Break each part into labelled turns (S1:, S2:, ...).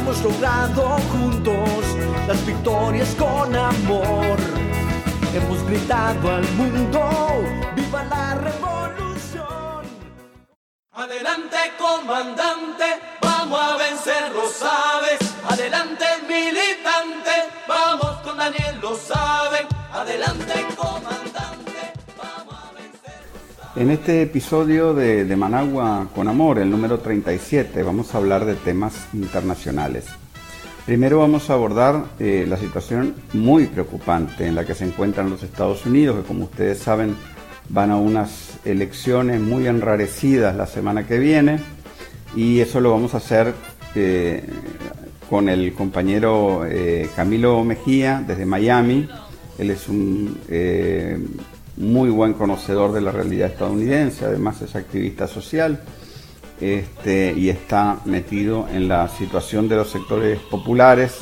S1: Hemos logrado juntos las victorias con amor. Hemos gritado al mundo, viva la revolución. Adelante comandante, vamos a vencer, lo sabes. Adelante militante, vamos con Daniel, lo saben. Adelante comandante.
S2: En este episodio de, de, Managua con Amor, el número 37, vamos a hablar de temas internacionales. Primero vamos a abordar eh, la situación muy preocupante en la que se encuentran los Estados Unidos, que como ustedes saben van a unas elecciones muy enrarecidas la semana que viene y eso lo vamos a hacer eh, con el compañero eh, Camilo Mejía desde Miami. Él es un muy buen conocedor de la realidad estadounidense, además es activista social este, y está metido en la situación de los sectores populares,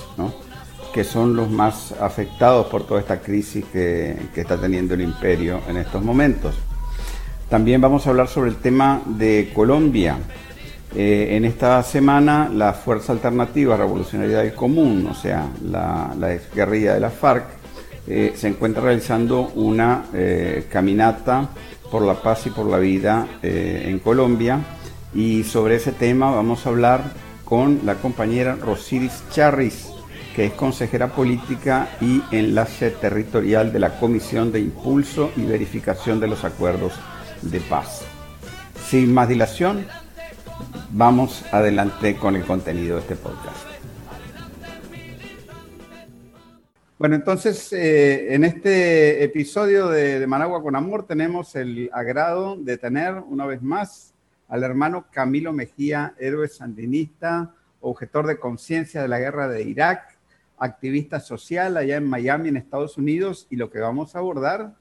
S2: que son los más afectados por toda esta crisis que, está teniendo el imperio en estos momentos. También vamos a hablar sobre el tema de Colombia. Eh, en esta semana la Fuerza Alternativa Revolucionaria del Común, o sea, la, la guerrilla de la FARC, eh, se encuentra realizando una eh, caminata por la paz y por la vida eh, en Colombia. Y sobre ese tema vamos a hablar con la compañera Rosiris Charris, que es consejera política y enlace territorial de la Comisión de Impulso y Verificación de los Acuerdos de Paz. Sin más dilación, vamos adelante con el contenido de este podcast. Bueno, entonces eh, en este episodio de, Managua con Amor tenemos el agrado de tener una vez más al hermano Camilo Mejía, héroe sandinista, objetor de conciencia de la guerra de Irak, activista social allá en Miami, en Estados Unidos, y lo que vamos a abordar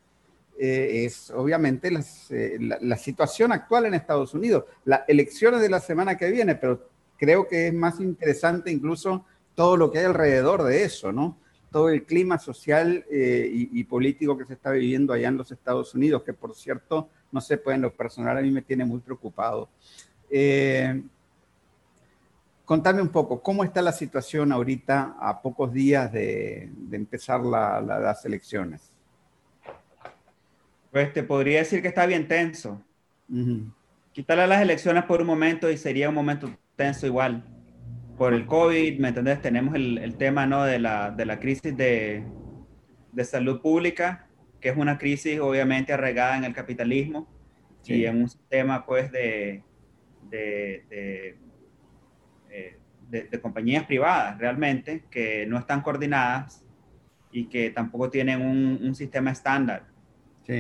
S2: eh, es obviamente eh, la, la, situación actual en Estados Unidos, las elecciones de la semana que viene, pero creo que es más interesante incluso todo lo que hay alrededor de eso, ¿no? Todo el clima social eh, y, político que se está viviendo allá en los Estados Unidos, que por cierto, no sé, pues en lo personal a mí me tiene muy preocupado. Eh, contame un poco, ¿cómo está la situación ahorita a pocos días de, empezar las elecciones?
S3: Pues te podría decir que está bien tenso. Quitarle las elecciones por un momento y sería un momento tenso igual por el COVID, ¿me entendés? Tenemos el, el tema ¿no? de, la, de la crisis de, de, salud pública, que es una crisis obviamente arraigada en el capitalismo y en un sistema pues de, de, eh, de, compañías privadas realmente que no están coordinadas y que tampoco tienen un, un sistema estándar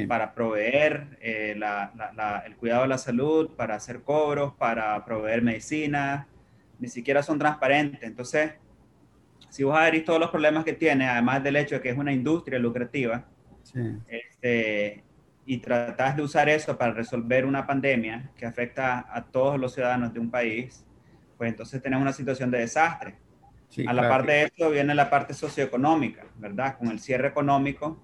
S3: para proveer eh, la, la, el cuidado de la salud, para hacer cobros, para proveer medicinas ni siquiera son transparentes. Entonces, si vos abrís todos los problemas que tiene, además del hecho de que es una industria lucrativa, este, y tratás de usar eso para resolver una pandemia que afecta a todos los ciudadanos de un país, pues entonces tenemos una situación de desastre. a la parte de esto viene la parte socioeconómica, ¿verdad? Con el cierre económico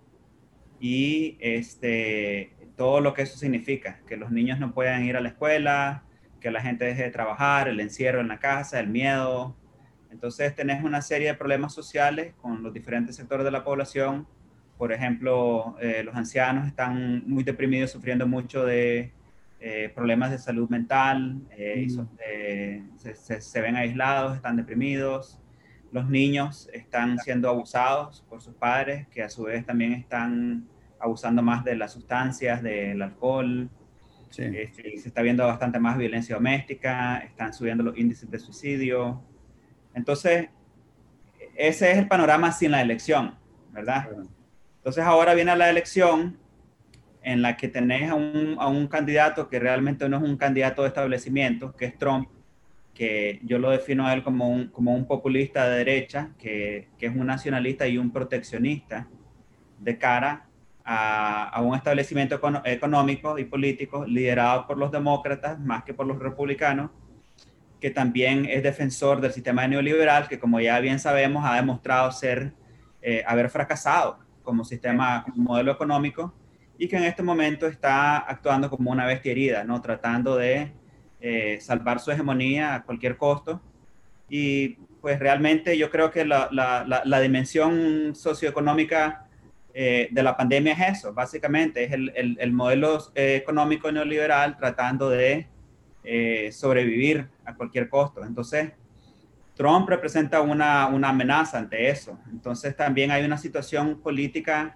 S3: y este, todo lo que eso significa, que los niños no puedan ir a la escuela, que la gente deje de trabajar, el encierro en la casa, el miedo. Entonces tenés una serie de problemas sociales con los diferentes sectores de la población. Por ejemplo, eh, los ancianos están muy deprimidos, sufriendo mucho de eh, problemas de salud mental, eh, mm. se, se, ven aislados, están deprimidos. Los niños están siendo abusados por sus padres, que a su vez también están abusando más de las sustancias, del alcohol, este, se está viendo bastante más violencia doméstica, están subiendo los índices de suicidio. Entonces, ese es el panorama sin la elección, ¿verdad? Entonces ahora viene la elección en la que tenés a un, a un, candidato que realmente no es un candidato de establecimiento, que es Trump, que yo lo defino a él como un, como un populista de derecha, que, que es un nacionalista y un proteccionista de cara a, un establecimiento económico y político liderado por los demócratas más que por los republicanos, que también es defensor del sistema neoliberal, que como ya bien sabemos ha demostrado ser, eh, haber fracasado como sistema, como modelo económico, y que en este momento está actuando como una bestia herida, ¿no? tratando de eh, salvar su hegemonía a cualquier costo. Y pues realmente yo creo que la, dimensión socioeconómica eh, de la pandemia es eso, básicamente, es el, el, el modelo eh, económico neoliberal tratando de sobrevivir a cualquier costo. Entonces, Trump representa una, una amenaza ante eso. Entonces, también hay una situación política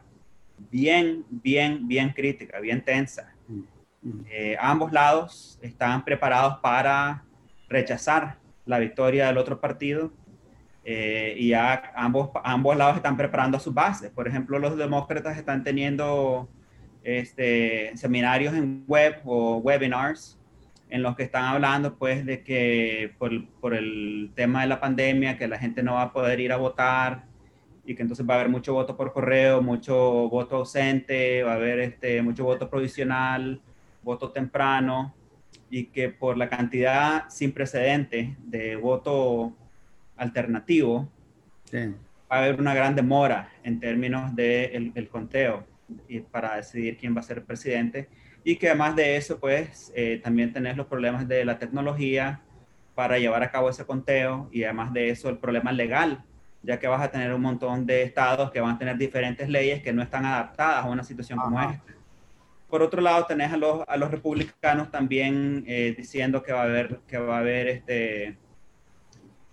S3: bien, bien, bien crítica, bien tensa. Eh, ambos lados están preparados para rechazar la victoria del otro partido eh, y ya ambos, ambos lados están preparando a sus bases. Por ejemplo, los demócratas están teniendo este, seminarios en web o webinars en los que están hablando pues de que por, por el tema de la pandemia, que la gente no va a poder ir a votar, y que entonces va a haber mucho voto por correo, mucho voto ausente, va a haber este, mucho voto provisional, voto temprano, y que por la cantidad sin precedentes de voto alternativo, va a haber una gran demora en términos del de el conteo y para decidir quién va a ser presidente. Y que además de eso, pues eh, también tenés los problemas de la tecnología para llevar a cabo ese conteo y además de eso el problema legal ya que vas a tener un montón de estados que van a tener diferentes leyes que no están adaptadas a una situación como esta. Por otro lado, tenés a los, a los republicanos también eh, diciendo que va a haber, que va a haber este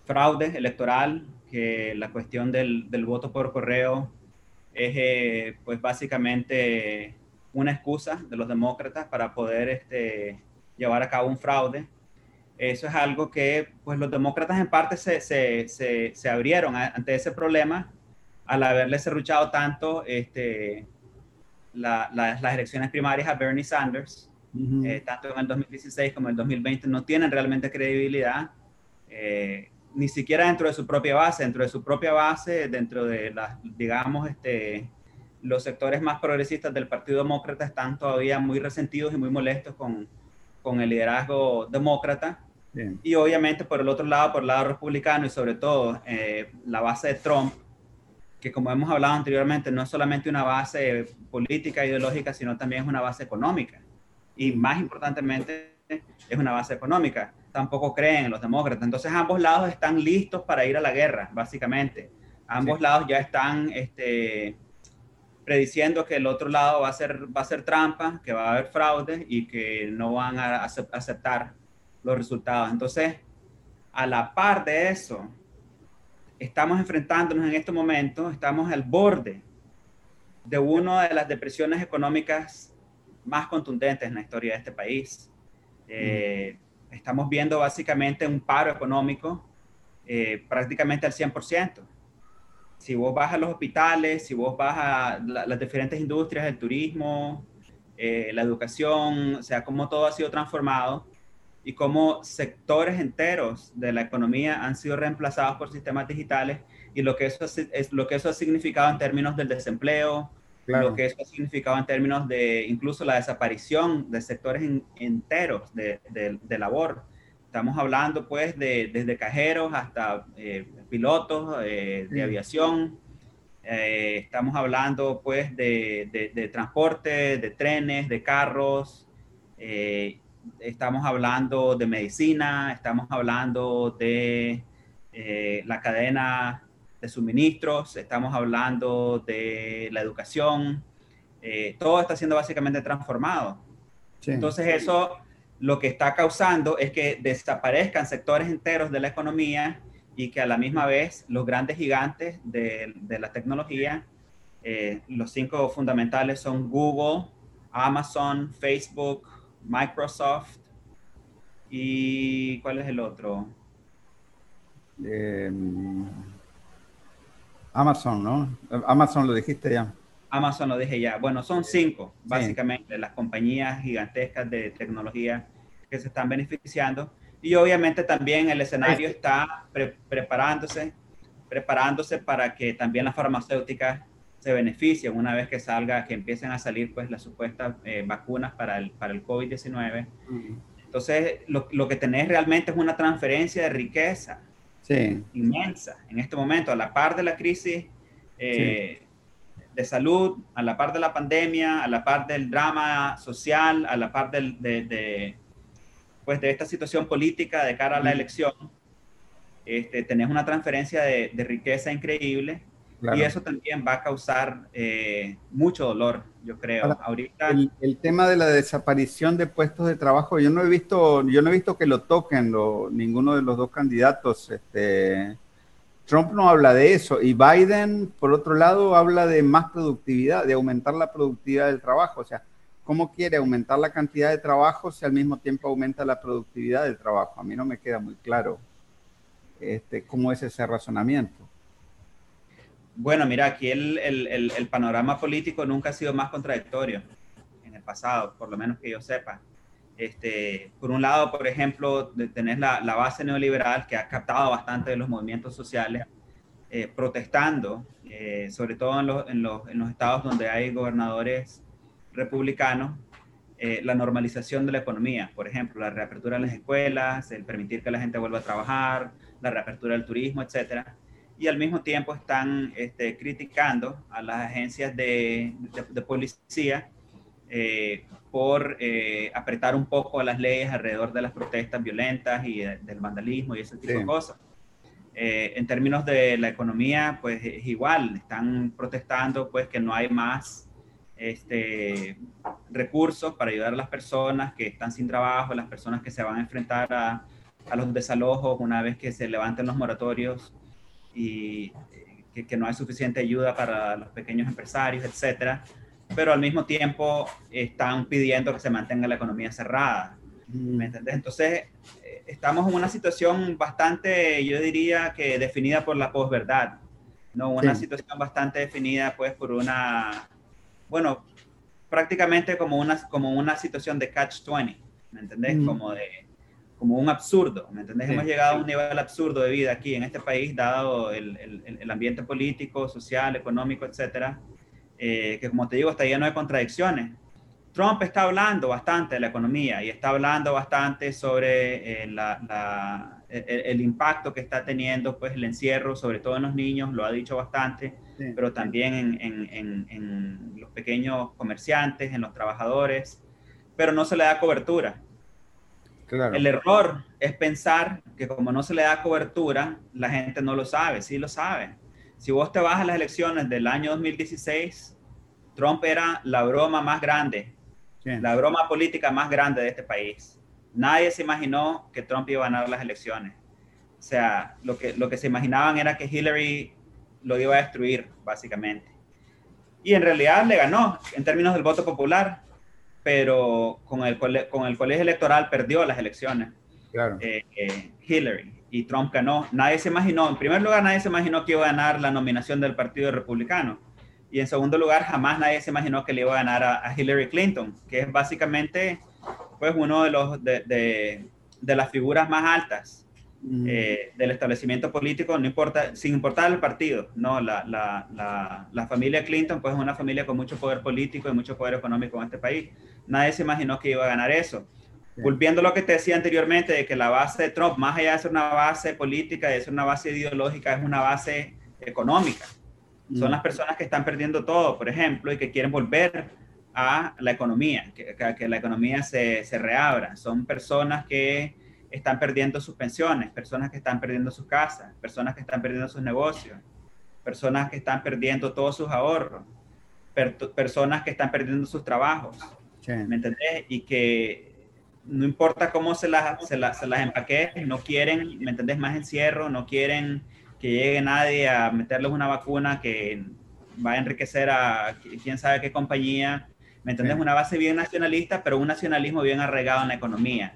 S3: fraude electoral, que la cuestión del, del voto por correo es eh, pues básicamente una excusa de los demócratas para poder este, llevar a cabo un fraude. Eso es algo que pues, los demócratas en parte se, se, se, abrieron ante ese problema al haberle cerruchado tanto este, las elecciones primarias a Bernie Sanders, eh, tanto en el 2016 como en el 2020, no tienen realmente credibilidad, eh, ni siquiera dentro de su propia base, dentro de su propia base, dentro de las, digamos, este, los sectores más progresistas del Partido Demócrata están todavía muy resentidos y muy molestos con, con el liderazgo demócrata. Y obviamente por el otro lado, por el lado republicano y sobre todo eh, la base de Trump, que como hemos hablado anteriormente, no es solamente una base política, ideológica, sino también es una base económica. Y más importantemente, es una base económica. Tampoco creen en los demócratas. Entonces ambos lados están listos para ir a la guerra, básicamente. Ambos lados ya están este, prediciendo que el otro lado va a, ser, va a ser trampa, que va a haber fraude y que no van a aceptar los resultados. Entonces, a la par de eso, estamos enfrentándonos en este momento, estamos al borde de una de las depresiones económicas más contundentes en la historia de este país. Eh, estamos viendo básicamente un paro económico eh, prácticamente al 100% si vos vas a los hospitales, si vos vas a las diferentes industrias, el turismo, eh, la educación, o sea, cómo todo ha sido transformado y cómo sectores enteros de la economía han sido reemplazados por sistemas digitales y lo que eso, es, lo que eso ha significado en términos del desempleo, lo que eso ha significado en términos de incluso la desaparición de sectores enteros de, de labor Estamos hablando pues de, desde cajeros hasta eh, pilotos eh, de aviación. Eh, estamos hablando pues de, de, transporte, de trenes, de carros. estamos hablando de medicina, estamos hablando de la cadena de suministros, estamos hablando de la educación. todo está siendo básicamente transformado. Entonces eso lo que está causando es que desaparezcan sectores enteros de la economía y que a la misma vez los grandes gigantes de, la tecnología, eh, los cinco fundamentales son Google, Amazon, Facebook, Microsoft y ¿cuál es el otro?
S4: Em, Amazon, ¿no? Amazon lo dijiste ya.
S3: Amazon lo dije ya. Bueno, son cinco, básicamente, las compañías gigantescas de tecnología que se están beneficiando. Y obviamente también el escenario está preparándose, preparándose para que también las farmacéuticas se beneficien una vez que salga, que empiecen a salir pues las supuestas eh, vacunas para el, para el COVID-19. Entonces, lo, lo, que tenés realmente es una transferencia de riqueza sí. inmensa. En este momento, a la par de la crisis eh, de salud, a la par de la pandemia, a la par del drama social, a la par del, de pues, de esta situación política de cara a la elección, este, tenés una transferencia de, riqueza increíble y eso también va a causar eh, mucho dolor, yo creo. Ahorita
S4: el, tema de la desaparición de puestos de trabajo, yo no he visto, yo no he visto que lo toquen ninguno de los dos candidatos. Este, Trump no habla de eso y Biden, por otro lado, habla de más productividad, de aumentar la productividad del trabajo. O sea, ¿cómo quiere aumentar la cantidad de trabajo si al mismo tiempo aumenta la productividad del trabajo? A mí no me queda muy claro este, cómo es ese razonamiento.
S3: Bueno, mira, aquí el, el, el, panorama político nunca ha sido más contradictorio en el pasado, por lo menos que yo sepa. Este, por un lado, por ejemplo, tenés la, la, base neoliberal que ha captado bastante de los movimientos sociales, eh, protestando, eh, sobre todo en los, en, los, en los, estados donde hay gobernadores republicanos, eh, la normalización de la economía, por ejemplo, la reapertura de las escuelas, el permitir que la gente vuelva a trabajar, la reapertura del turismo, etcétera. Y al mismo tiempo están este, criticando a las agencias de, de, policía eh, por eh, apretar un poco las leyes alrededor de las protestas violentas y del vandalismo y ese tipo de cosas. en términos de la economía, pues es igual, están protestando pues que no hay más este, recursos para ayudar a las personas que están sin trabajo, las personas que se van a enfrentar a, a los desalojos una vez que se levanten los moratorios y que, que, no hay suficiente ayuda para los pequeños empresarios, etcétera. Pero al mismo tiempo están pidiendo que se mantenga la economía cerrada. Mm. ¿Me entendés? Entonces, eh, estamos en una situación bastante, yo diría que definida por la posverdad, ¿no? Una situación bastante definida, pues, por una bueno, prácticamente como una, como una situación de catch-20, ¿me entendés? Como, de, como un absurdo, ¿me entendés? Hemos llegado a un nivel absurdo de vida aquí en este país, dado el, el, el ambiente político, social, económico, etcétera, eh, que como te digo, está lleno de contradicciones. Trump está hablando bastante de la economía y está hablando bastante sobre eh, la, la, el, impacto que está teniendo pues, el encierro, sobre todo en los niños, lo ha dicho bastante, pero también en, en, en, los pequeños comerciantes, en los trabajadores, pero no se le da cobertura. Claro. El error es pensar que como no se le da cobertura, la gente no lo sabe, sí lo sabe. Si vos te vas a las elecciones del año 2016, Trump era la broma más grande la broma política más grande de este país. Nadie se imaginó que Trump iba a ganar las elecciones. O sea, lo que, lo que se imaginaban era que Hillary lo iba a destruir, básicamente. Y en realidad le ganó en términos del voto popular, pero con el, con el colegio electoral perdió las elecciones. Claro. Eh, eh, Hillary y Trump ganó. Nadie se imaginó, en primer lugar, nadie se imaginó que iba a ganar la nominación del Partido Republicano y en segundo lugar, jamás nadie se imaginó que le iba a ganar a, Hillary Clinton, que es básicamente pues uno de los de, de, las figuras más altas. Eh, del establecimiento político, no importa, sin importar el partido, no, la, la, la, la, familia Clinton pues es una familia con mucho poder político y mucho poder económico en este país. Nadie se imaginó que iba a ganar eso. Volviendo a lo que te decía anteriormente, de que la base de Trump, más allá de ser una base política, de ser una base ideológica, es una base económica son las personas que están perdiendo todo, por ejemplo, y que quieren volver a la economía, que, que la economía se, se, reabra. Son personas que están perdiendo sus pensiones, personas que están perdiendo sus casas, personas que están perdiendo sus negocios, personas que están perdiendo todos sus ahorros, personas que están perdiendo sus trabajos. ¿Me entendés? Y que no importa cómo se las, se, las, se las empaque, no quieren, ¿me entendés? Más encierro, no quieren que llegue nadie a meterles una vacuna que va a enriquecer a quién sabe qué compañía. ¿Me entendés? Una base bien nacionalista, pero un nacionalismo bien arraigado en la economía.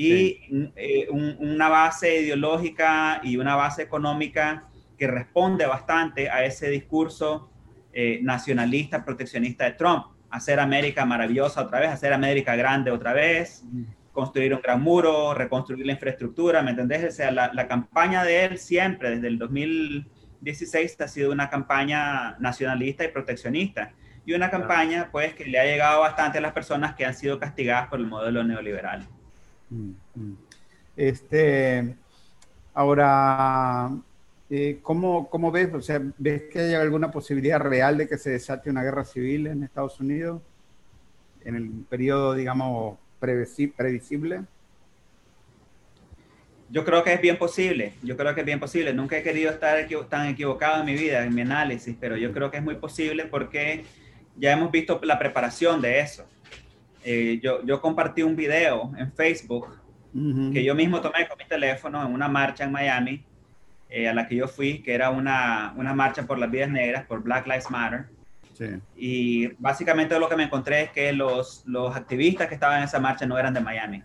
S3: Y eh, una base ideológica y una base económica que responde bastante a ese discurso eh, nacionalista, proteccionista de Trump. Hacer América maravillosa otra vez, hacer América grande otra vez, construir un gran muro, reconstruir la infraestructura, ¿me entendés? O sea, la, la campaña de él siempre, desde el 2016, ha sido una campaña nacionalista y proteccionista. Y una campaña, pues, que le ha llegado bastante a las personas que han sido castigadas por el modelo neoliberal. Mm,
S2: mm. Este, ahora, eh, ¿cómo, ¿cómo, ves? O sea, ¿ves que hay alguna posibilidad real de que se desate una guerra civil en Estados Unidos en el periodo, digamos, previsible?
S3: Yo creo que es bien posible, yo creo que es bien posible. Nunca he querido estar tan equivocado en mi vida, en mi análisis, pero yo creo que es muy posible porque ya hemos visto la preparación de eso. Eh, yo, yo compartí un video en Facebook que yo mismo tomé con mi teléfono en una marcha en Miami, eh, a la que yo fui, que era una, una marcha por las vidas negras, por Black Lives Matter. Y básicamente lo que me encontré es que los, los activistas que estaban en esa marcha no eran de Miami.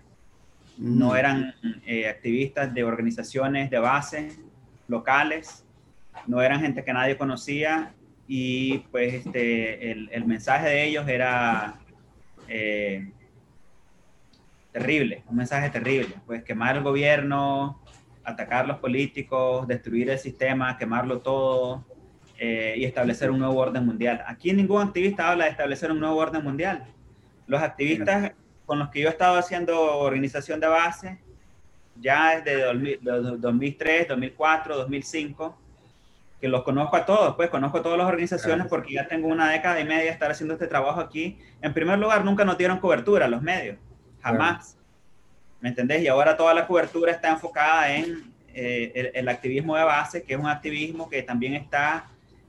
S3: No eran eh, activistas de organizaciones de base locales, no eran gente que nadie conocía. Y pues este, el, el mensaje de ellos era eh, terrible, un mensaje terrible, pues quemar el gobierno, atacar a los políticos, destruir el sistema, quemarlo todo, eh, y establecer un nuevo orden mundial. Aquí ningún activista habla de establecer un nuevo orden mundial. Los activistas con los que yo he estado haciendo organización de base, ya desde 2003, 2004, 2005, que los conozco a todos, pues conozco a todas las organizaciones porque ya tengo una década y media de estar haciendo este trabajo aquí. En primer lugar, nunca nos dieron cobertura los medios, jamás. ¿Me entendés? Y ahora toda la cobertura está enfocada en eh, el, el, activismo de base, que es un activismo que también está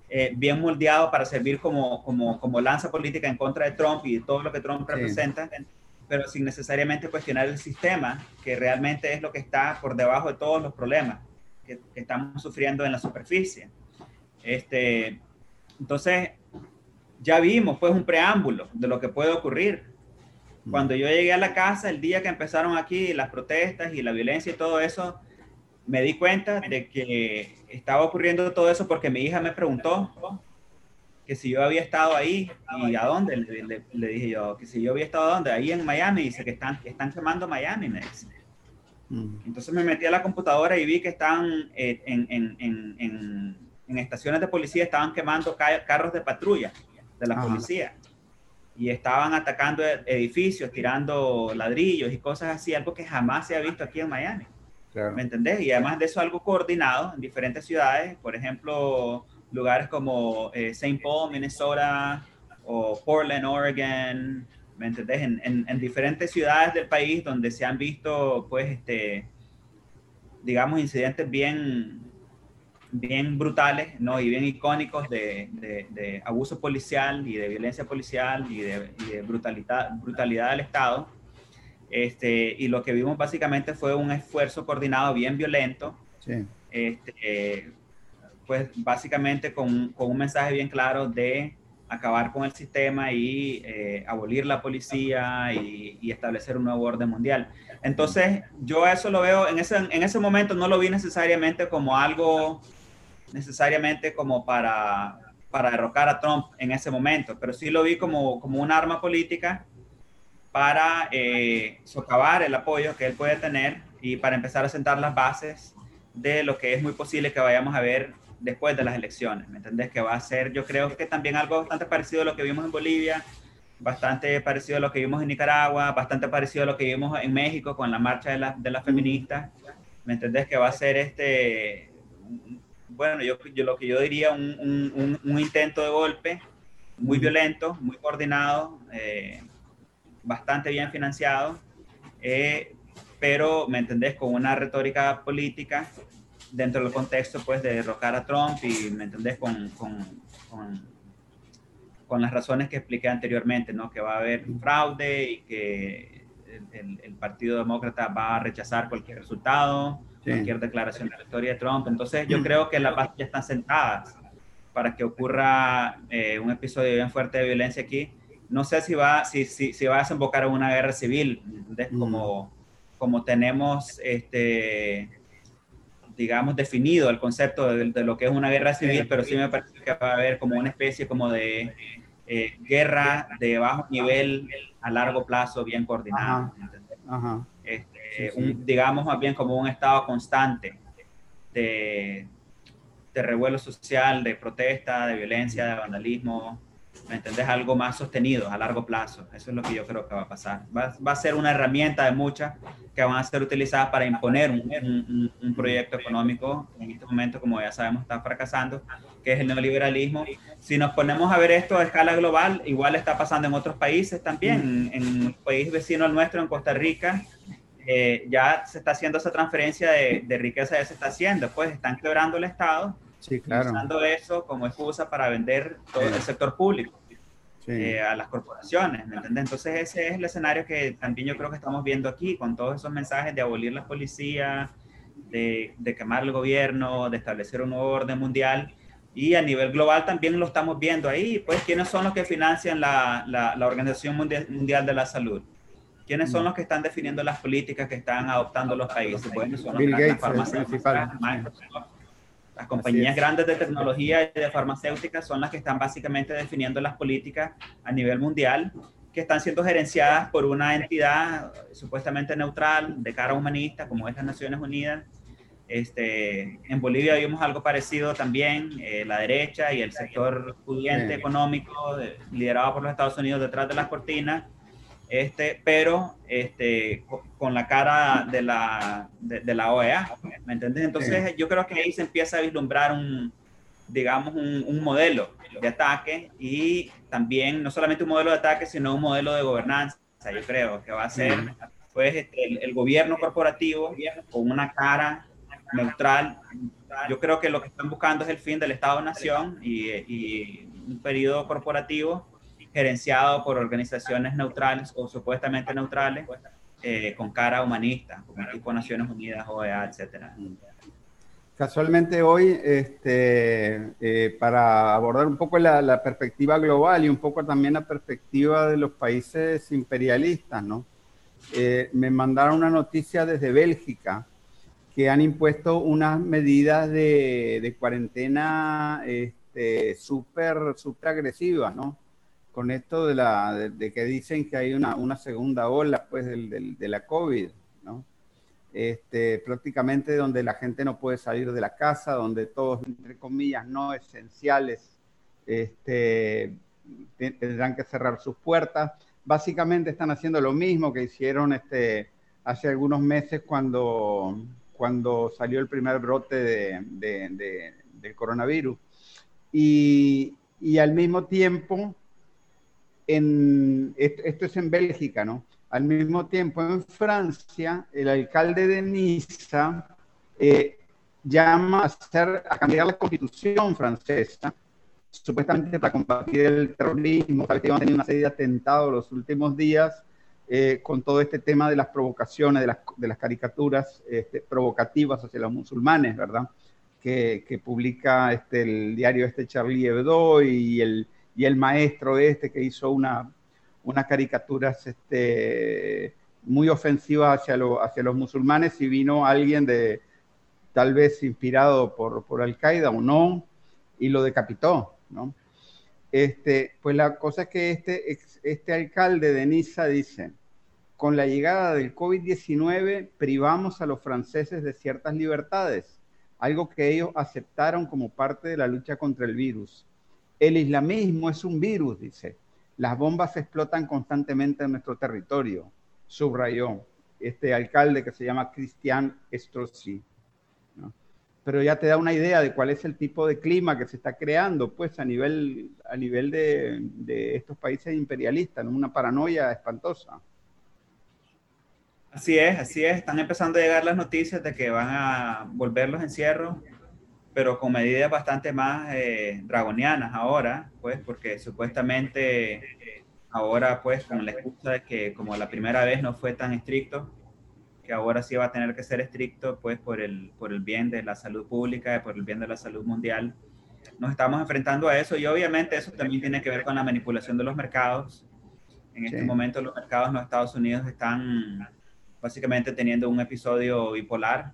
S3: eh, bien moldeado para servir como, como, como, lanza política en contra de Trump y de todo lo que Trump representa, pero sin necesariamente cuestionar el sistema, que realmente es lo que está por debajo de todos los problemas que, estamos sufriendo en la superficie. Este, entonces, ya vimos pues un preámbulo de lo que puede ocurrir. Mm. Cuando yo llegué a la casa, el día que empezaron aquí las protestas y la violencia y todo eso, me di cuenta de que estaba ocurriendo todo eso porque mi hija me preguntó que si yo había estado ahí y a dónde. Le, dije yo que si yo había estado a dónde, ahí en Miami. Dice que están, están quemando Miami, me dice. Mm. Entonces me metí a la computadora y vi que están eh, en, en, en, en, estaciones de policía, estaban quemando carros de patrulla de la policía. Y estaban atacando edificios, tirando ladrillos y cosas así, algo que jamás se ha visto aquí en Miami. ¿Me entendés? Y además de eso, algo coordinado en diferentes ciudades, por ejemplo, lugares como eh, St. Paul, Minnesota, o Portland, Oregon, ¿me entendés? En, en, diferentes ciudades del país donde se han visto, pues, este, digamos, incidentes bien, bien brutales, ¿no? Y bien icónicos de, de, abuso policial y de violencia policial y de, y de brutalidad, brutalidad del Estado este, y lo que vimos básicamente fue un esfuerzo coordinado bien violento, este, pues básicamente con, con, un mensaje bien claro de acabar con el sistema y eh, abolir la policía y, y, establecer un nuevo orden mundial. Entonces, yo eso lo veo, en ese, en ese momento no lo vi necesariamente como algo, necesariamente como para, para derrocar a Trump en ese momento, pero sí lo vi como, como un arma política para eh, socavar el apoyo que él puede tener y para empezar a sentar las bases de lo que es muy posible que vayamos a ver después de las elecciones. ¿Me entendés? Que va a ser, yo creo que también algo bastante parecido a lo que vimos en Bolivia, bastante parecido a lo que vimos en Nicaragua, bastante parecido a lo que vimos en México con la marcha de, la, de las feministas. ¿Me entendés? Que va a ser este, bueno, yo, yo lo que yo diría un, un, un, intento de golpe muy violento, muy coordinado. Eh, bastante bien financiado, eh, pero, ¿me entendés?, con una retórica política dentro del contexto, pues, de derrocar a Trump y, ¿me entendés?, con, con, con, las razones que expliqué anteriormente, ¿no?, que va a haber fraude y que el, el, Partido Demócrata va a rechazar cualquier resultado, cualquier declaración de la historia de Trump. Entonces, yo creo que las bases ya están sentadas para que ocurra eh, un episodio bien fuerte de violencia aquí no sé si va, si, si, si va a desembocar en una guerra civil, mm. como, como tenemos, este, digamos, definido el concepto de, lo que es una guerra civil, pero sí me parece que va a haber como una especie como de eh, guerra de bajo nivel a largo plazo bien coordinada.
S2: Ajá.
S3: Digamos más bien como un estado constante de, de revuelo social, de protesta, de violencia, de vandalismo, ¿me entendés? Algo más sostenido a largo plazo. Eso es lo que yo creo que va a pasar. Va, va a ser una herramienta de muchas que van a ser utilizadas para imponer un, un, proyecto económico en este momento, como ya sabemos, está fracasando, que es el neoliberalismo. Si nos ponemos a ver esto a escala global, igual está pasando en otros países también. En, en el país vecino al nuestro, en Costa Rica, eh, ya se está haciendo esa transferencia de, de, riqueza, ya se está haciendo, pues están quebrando el Estado
S2: sí, claro.
S3: usando eso como excusa para vender todo el sector público eh, a las corporaciones, ¿me entiendes? Entonces ese es el escenario que también yo creo que estamos viendo aquí, con todos esos mensajes de abolir las policías, de, de quemar el gobierno, de establecer un nuevo orden mundial. Y a nivel global también lo estamos viendo ahí, pues, ¿quiénes son los que financian la, la, la Organización mundial, mundial de la Salud? ¿Quiénes son mm. los que están definiendo las políticas que están adoptando los países? Bueno, son
S2: Bill Gates, las
S3: las compañías grandes de tecnología y de farmacéuticas son las que están básicamente definiendo las políticas a nivel mundial, que están siendo gerenciadas por una entidad supuestamente neutral, de cara humanista, como es las Naciones Unidas. Este, en Bolivia vimos algo parecido también, eh, la derecha y el sector pudiente económico liderado por los Estados Unidos detrás de las cortinas, este, pero este, con la cara de la, de, la OEA, ¿me entiendes? Entonces yo creo que ahí se empieza a vislumbrar un, digamos, un, un, modelo de ataque y también no solamente un modelo de ataque, sino un modelo de gobernanza, yo creo, que va a ser pues, este, el, gobierno corporativo con una cara neutral. Yo creo que lo que están buscando es el fin del Estado-Nación y, y un periodo corporativo gerenciado por organizaciones neutrales o supuestamente neutrales eh, con cara humanista, como tipo Naciones Unidas, OEA, etcétera.
S2: Casualmente hoy, este, eh, para abordar un poco la, perspectiva global y un poco también la perspectiva de los países imperialistas, ¿no? Eh, me mandaron una noticia desde Bélgica que han impuesto unas medidas de, de cuarentena este, súper agresivas, ¿no? Con esto de, la, de, que dicen que hay una, una segunda ola pues, del, de la COVID, ¿no? Este, prácticamente donde la gente no puede salir de la casa, donde todos, entre comillas, no esenciales, este, tendrán que cerrar sus puertas. Básicamente están haciendo lo mismo que hicieron este, hace algunos meses cuando, cuando salió el primer brote de, de, del coronavirus. Y, y al mismo tiempo en, esto es en Bélgica, ¿no? Al mismo tiempo, en Francia, el alcalde de Niza eh, llama a, hacer, a cambiar la constitución francesa, supuestamente para combatir el terrorismo. Sabes que han tenido una serie de atentados los últimos días eh, con todo este tema de las provocaciones, de las, de las caricaturas este, provocativas hacia los musulmanes, ¿verdad? Que, que publica este, el diario este Charlie Hebdo y el y el maestro este que hizo una, unas caricaturas este, muy ofensivas hacia, lo, hacia los musulmanes y vino alguien de tal vez inspirado por, por Al-Qaeda o no y lo decapitó, ¿no? Este, pues la cosa es que este, este alcalde de Niza dice, con la llegada del COVID-19 privamos a los franceses de ciertas libertades, algo que ellos aceptaron como parte de la lucha contra el virus. El islamismo es un virus, dice. Las bombas explotan constantemente en nuestro territorio, subrayó este alcalde que se llama Cristian Strozzi. Pero ya te da una idea de cuál es el tipo de clima que se está creando, pues a nivel, a nivel de, estos países imperialistas, una paranoia espantosa.
S3: Así es, así es. Están empezando a llegar las noticias de que van a volver los encierros pero con medidas bastante más eh, dragonianas ahora, pues, porque supuestamente ahora, pues, con la excusa de que como la primera vez no fue tan estricto, que ahora sí va a tener que ser estricto, pues, por el, por el bien de la salud pública, por el bien de la salud mundial. Nos estamos enfrentando a eso y obviamente eso también tiene que ver con la manipulación de los mercados. En este momento los mercados en los Estados Unidos están básicamente teniendo un episodio bipolar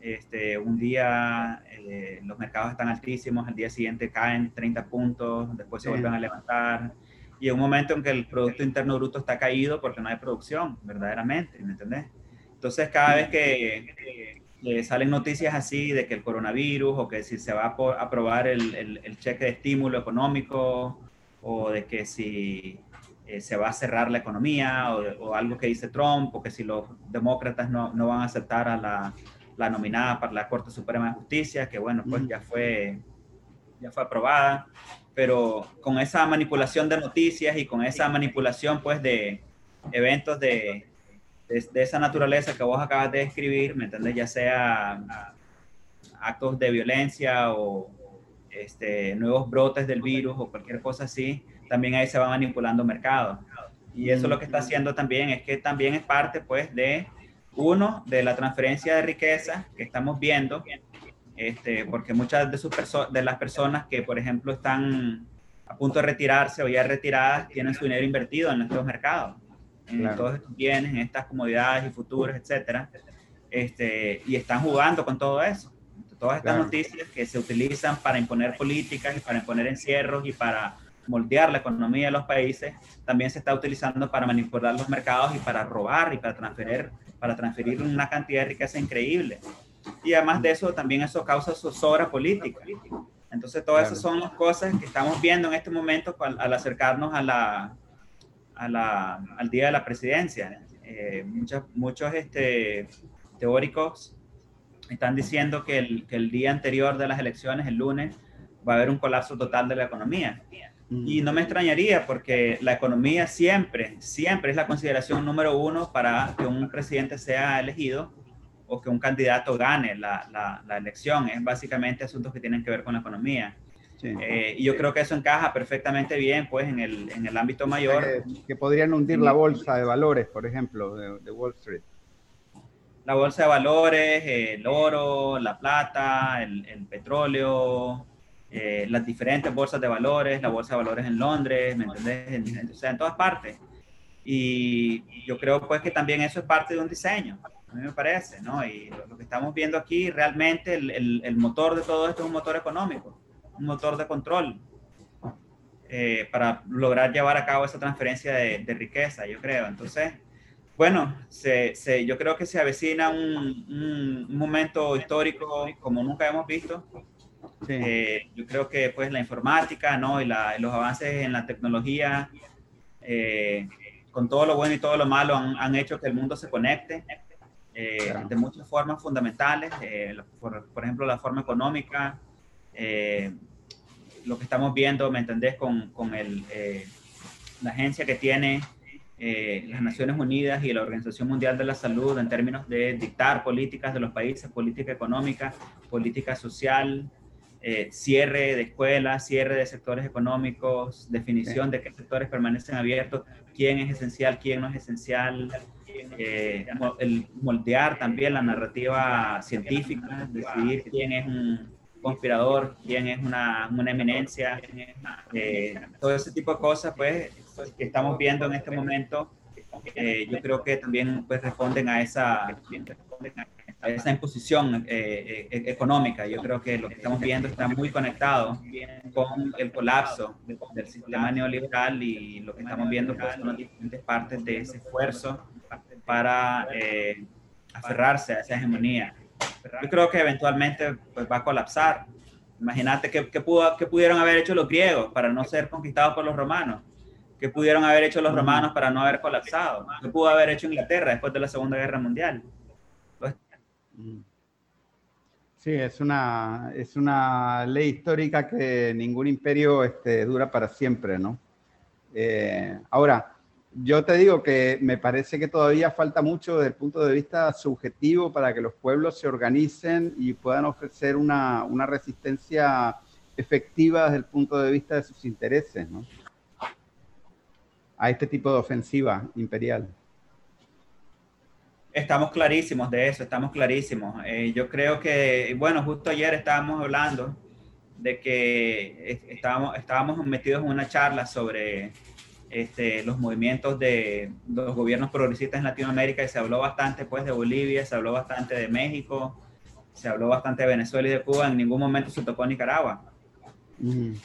S3: este, un día eh, los mercados están altísimos, al día siguiente caen 30 puntos, después se vuelven a levantar. Y en un momento en que el Producto Interno Bruto está caído porque no hay producción, verdaderamente, ¿me entendés? Entonces, cada vez que, salen noticias así de que el coronavirus o que si se va a aprobar el, el, cheque de estímulo económico o de que si eh, se va a cerrar la economía o, algo que dice Trump o que si los demócratas no, no van a aceptar a la, la, nominada para la Corte Suprema de Justicia, que bueno, pues ya fue, ya fue aprobada, pero con esa manipulación de noticias y con esa manipulación pues de eventos de, de, esa naturaleza que vos acabas de describir, ¿me entiendes? Ya sea actos de violencia o este, nuevos brotes del virus o cualquier cosa así, también ahí se va manipulando mercado. Y eso lo que está haciendo también es que también es parte, pues, de, uno, de la transferencia de riqueza que estamos viendo, este, porque muchas de, sus de las personas que, por ejemplo, están a punto de retirarse o ya retiradas, tienen su dinero invertido en nuestros mercados en todos estos bienes, en estas comodidades y futuros, etcétera, este, y están jugando con todo eso. Todas estas noticias que se utilizan para imponer políticas y para imponer encierros y para moldear la economía de los países, también se está utilizando para manipular los mercados y para robar y para transferir, para transferir una cantidad de riqueza increíble. Y además de eso, también eso causa zozobra política. Entonces, todas esas son las cosas que estamos viendo en este momento al acercarnos a la, al día de la presidencia. Eh, muchos muchos este, teóricos están diciendo que el, que el, día anterior de las elecciones, el lunes, va a haber un colapso total de la economía. Y no me extrañaría porque la economía siempre, siempre es la consideración número uno para que un presidente sea elegido o que un candidato gane la, la, la elección. Es básicamente asuntos que tienen que ver con la economía. Eh, y yo creo que eso encaja perfectamente bien pues en el, en el ámbito mayor.
S2: Que, podrían hundir la bolsa de valores, por ejemplo, de, Wall Street.
S3: La bolsa de valores, el oro, la plata, el, el petróleo, eh, las diferentes bolsas de valores, la bolsa de valores en Londres, ¿me entendés? o sea, en todas partes. Y yo creo pues que también eso es parte de un diseño, a mí me parece, ¿no? Y lo, que estamos viendo aquí, realmente el, el, el motor de todo esto es un motor económico un motor de control eh, para lograr llevar a cabo esa transferencia de, riqueza, yo creo. Entonces, bueno, se, se, yo creo que se avecina un, un, momento histórico como nunca hemos visto. Eh, yo creo que pues la informática ¿no? y, la, los avances en la tecnología, eh, con todo lo bueno y todo lo malo, han, han hecho que el mundo se conecte. de muchas formas fundamentales, por, por, ejemplo la forma económica, eh, lo que estamos viendo, ¿me entendés? Con, con el, eh, la agencia que tiene eh, las Naciones Unidas y la Organización Mundial de la Salud en términos de dictar políticas de los países, política económica, política social, cierre de escuelas, cierre de sectores económicos, definición de qué sectores permanecen abiertos, quién es esencial, quién no es esencial, el moldear también la narrativa científica, decidir quién es un conspirador, quién es una, eminencia, eh, todo ese tipo de cosas, pues, que estamos viendo en este momento, eh, yo creo que también pues, responden a esa, esa imposición eh, económica. Yo creo que lo que estamos viendo está muy conectado con el colapso del sistema neoliberal y lo que estamos viendo pues, son las diferentes partes de ese esfuerzo para aferrarse a esa hegemonía yo creo que eventualmente pues, va a colapsar. Imagínate qué, pudo, pudieron haber hecho los griegos para no ser conquistados por los romanos. ¿Qué pudieron haber hecho los romanos para no haber colapsado? ¿Qué pudo haber hecho Inglaterra después de la Segunda Guerra Mundial? Pues,
S2: sí, es una, es una ley histórica que ningún imperio este, dura para siempre, ¿no? Eh, ahora, yo te digo que me parece que todavía falta mucho desde el punto de vista subjetivo para que los pueblos se organicen y puedan ofrecer una, una resistencia efectiva desde el punto de vista de sus intereses, ¿no? A este tipo de ofensiva imperial.
S3: Estamos clarísimos de eso, estamos clarísimos. Eh, yo creo que, bueno, justo ayer estábamos hablando de que estábamos, estábamos metidos en una charla sobre este, los movimientos de los gobiernos progresistas en Latinoamérica y se habló bastante pues de Bolivia, se habló bastante de México, se habló bastante de Venezuela y de Cuba, en ningún momento se tocó Nicaragua.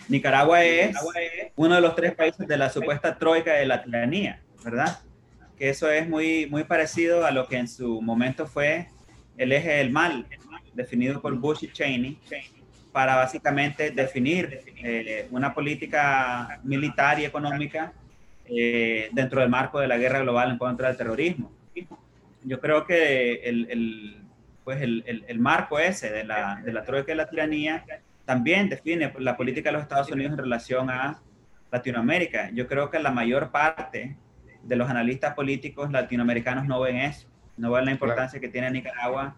S3: Nicaragua es uno de los tres países de la supuesta troika de la tiranía, ¿verdad? Eso es muy, muy parecido a lo que en su momento fue el eje del mal, definido por Bush y Cheney, para básicamente definir eh, una política militar y económica eh, dentro del marco de la guerra global en contra del terrorismo. Yo creo que el, el pues el, el, marco ese de la, de la troika y la tiranía también define la política de los Estados Unidos en relación a Latinoamérica. Yo creo que la mayor parte de los analistas políticos latinoamericanos no ven eso, no ven la importancia que tiene Nicaragua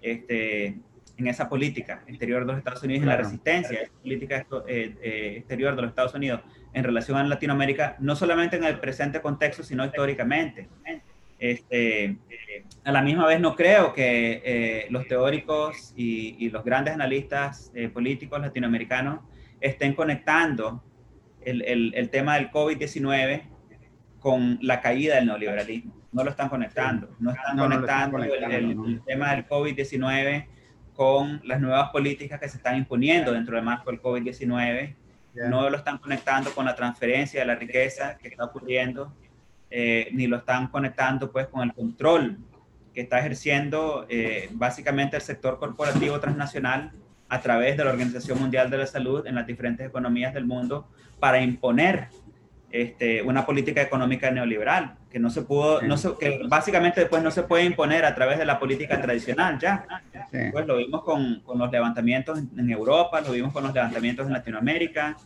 S3: este, en esa política exterior de los Estados Unidos, en la resistencia, esa política eh, eh, exterior de los Estados Unidos en relación a Latinoamérica, no solamente en el presente contexto, sino históricamente. Este, a la misma vez no creo que eh, los teóricos y, los grandes analistas políticos latinoamericanos estén conectando el, el, el tema del COVID-19 con la caída del neoliberalismo. No lo están conectando. No están conectando, el, tema del COVID-19 con las nuevas políticas que se están imponiendo dentro del marco del COVID-19. No lo están conectando con la transferencia de la riqueza que está ocurriendo, eh, ni lo están conectando pues con el control que está ejerciendo eh, básicamente el sector corporativo transnacional a través de la Organización Mundial de la Salud en las diferentes economías del mundo para imponer este, una política económica neoliberal, que no se pudo, no que básicamente después no se puede imponer a través de la política tradicional ya. Pues lo vimos con, con los levantamientos en Europa, lo vimos con los levantamientos en Latinoamérica,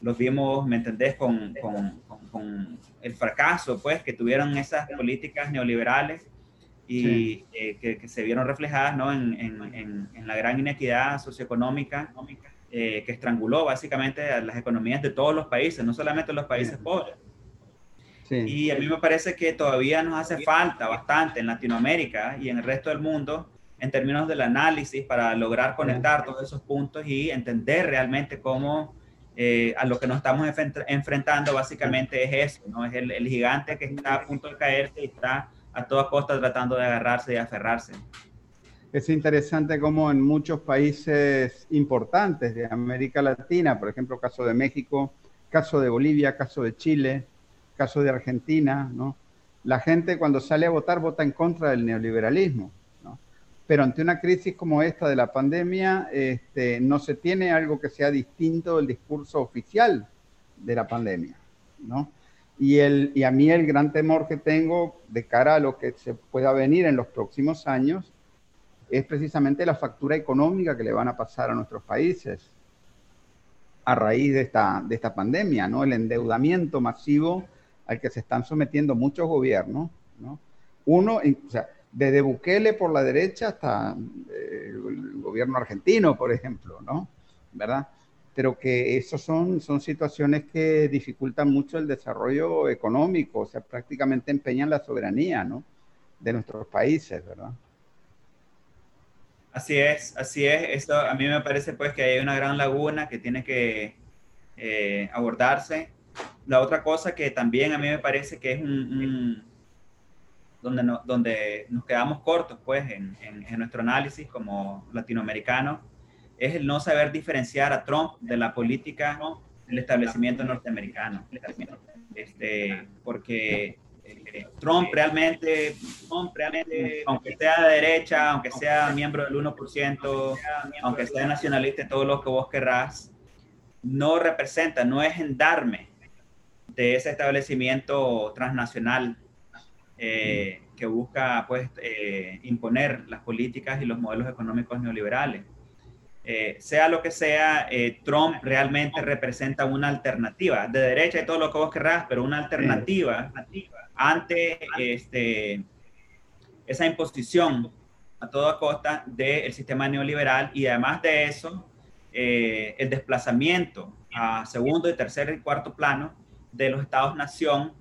S3: los vimos, ¿me entendés?, con, con, con el fracaso, pues, que tuvieron esas políticas neoliberales y eh, que, que, se vieron reflejadas, ¿no?, en, en, en la gran inequidad socioeconómica eh, que estranguló básicamente a las economías de todos los países, no solamente los países pobres. Y a mí me parece que todavía nos hace falta bastante en Latinoamérica y en el resto del mundo en términos del análisis para lograr conectar todos esos puntos y entender realmente cómo eh, a lo que nos estamos enfrentando básicamente es eso, ¿no? Es el, el, gigante que está a punto de caerse y está a toda costa tratando de agarrarse y aferrarse
S2: es interesante como en muchos países importantes de América Latina, por ejemplo, caso de México, caso de Bolivia, caso de Chile, caso de Argentina, ¿no? La gente cuando sale a votar vota en contra del neoliberalismo, ¿no? Pero ante una crisis como esta de la pandemia, este, no se tiene algo que sea distinto del discurso oficial de la pandemia, ¿no? Y, el, y a mí el gran temor que tengo de cara a lo que se pueda venir en los próximos años es precisamente la factura económica que le van a pasar a nuestros países a raíz de esta, de esta pandemia, ¿no? El endeudamiento masivo al que se están sometiendo muchos gobiernos, ¿no? Uno, o sea, desde Bukele por la derecha hasta eh, el gobierno argentino, por ejemplo, ¿no? ¿Verdad? Pero que eso son, son situaciones que dificultan mucho el desarrollo económico, o sea, prácticamente empeñan la soberanía, ¿no? De nuestros países, ¿verdad?
S3: Así es, así es. Esto a mí me parece pues que hay una gran laguna que tiene que eh, abordarse. La otra cosa que también a mí me parece que es un, donde, no, donde nos quedamos cortos pues en, en, nuestro análisis como latinoamericano es el no saber diferenciar a Trump de la política del establecimiento norteamericano. Este, porque Trump realmente, Trump realmente, aunque sea de derecha, aunque sea miembro del 1%, aunque sea nacionalista, todo lo que vos querrás, no representa, no es gendarme de ese establecimiento transnacional eh, que busca pues, eh, imponer las políticas y los modelos económicos neoliberales. Eh, sea lo que sea, Trump realmente representa una alternativa de derecha y todo lo que vos querrás, pero una alternativa ante este, esa imposición a toda costa del sistema neoliberal y además de eso, eh, el desplazamiento a segundo, y tercer y cuarto plano de los estados-nación